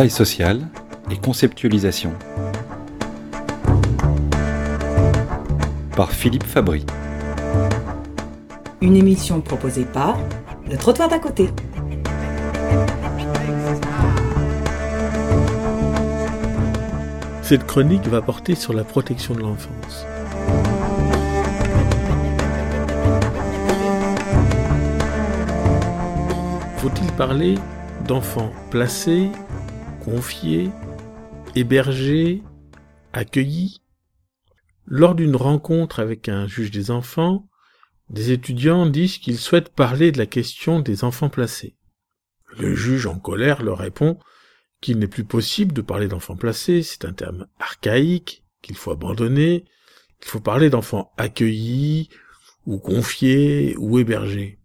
Travail social et conceptualisation. Par Philippe Fabry. Une émission proposée par Le Trottoir d'à côté. Cette chronique va porter sur la protection de l'enfance. Faut-il parler d'enfants placés, confiés, hébergés, accueillis Lors d'une rencontre avec un juge des enfants, des étudiants disent qu'ils souhaitent parler de la question des enfants placés. Le juge en colère leur répond qu'il n'est plus possible de parler d'enfants placés, c'est un terme archaïque, qu'il faut abandonner, qu'il faut parler d'enfants accueillis, ou confiés, ou hébergés.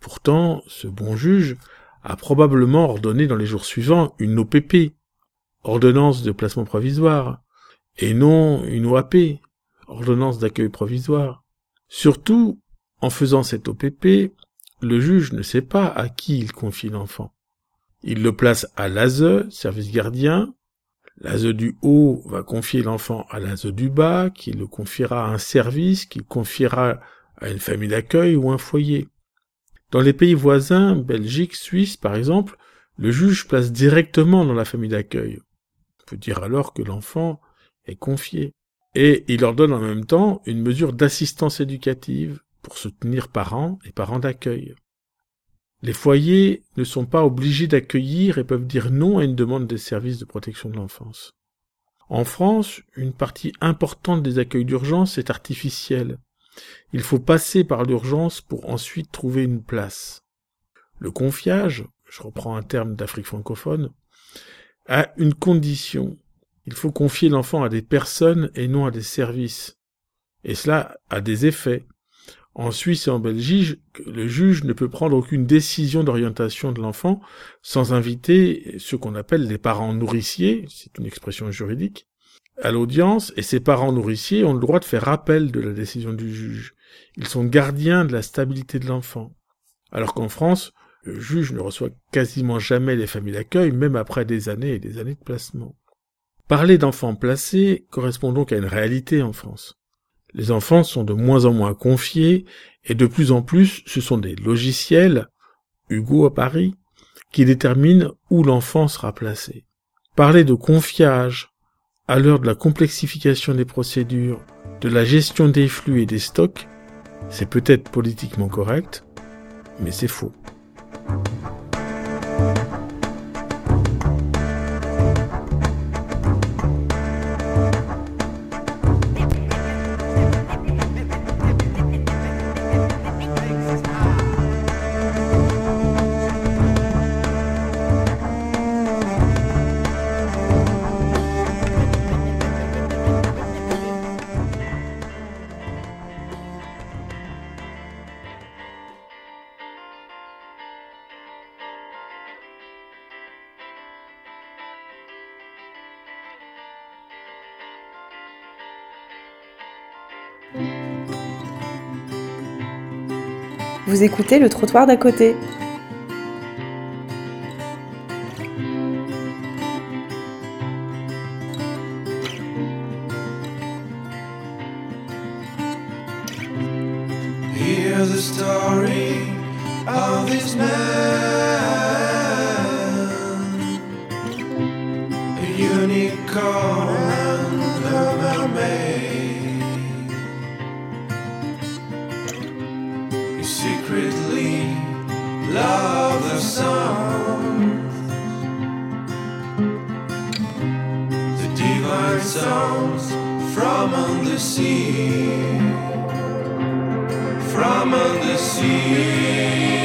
Pourtant, ce bon juge a probablement ordonné dans les jours suivants une OPP, ordonnance de placement provisoire, et non une OAP, ordonnance d'accueil provisoire. Surtout, en faisant cette OPP, le juge ne sait pas à qui il confie l'enfant. Il le place à l'ASE, service gardien. L'ASE du haut va confier l'enfant à l'ASE du bas, qui le confiera à un service, qui confiera à une famille d'accueil ou un foyer. Dans les pays voisins, Belgique, Suisse par exemple, le juge place directement dans la famille d'accueil. On peut dire alors que l'enfant est confié. Et il leur donne en même temps une mesure d'assistance éducative pour soutenir parents et parents d'accueil. Les foyers ne sont pas obligés d'accueillir et peuvent dire non à une demande des services de protection de l'enfance. En France, une partie importante des accueils d'urgence est artificielle. Il faut passer par l'urgence pour ensuite trouver une place. Le confiage, je reprends un terme d'Afrique francophone, a une condition. Il faut confier l'enfant à des personnes et non à des services. Et cela a des effets. En Suisse et en Belgique, le juge ne peut prendre aucune décision d'orientation de l'enfant sans inviter ce qu'on appelle les parents nourriciers, c'est une expression juridique, à l'audience et ses parents nourriciers ont le droit de faire appel de la décision du juge. Ils sont gardiens de la stabilité de l'enfant. Alors qu'en France, le juge ne reçoit quasiment jamais les familles d'accueil, même après des années et des années de placement. Parler d'enfants placés correspond donc à une réalité en France. Les enfants sont de moins en moins confiés et de plus en plus ce sont des logiciels, Hugo à Paris, qui déterminent où l'enfant sera placé. Parler de confiage, à l'heure de la complexification des procédures, de la gestion des flux et des stocks, c'est peut-être politiquement correct, mais c'est faux. Vous écoutez le trottoir d'à côté. Hear the story of this man, a unicorn. Love the song, the divine songs from the sea from the sea.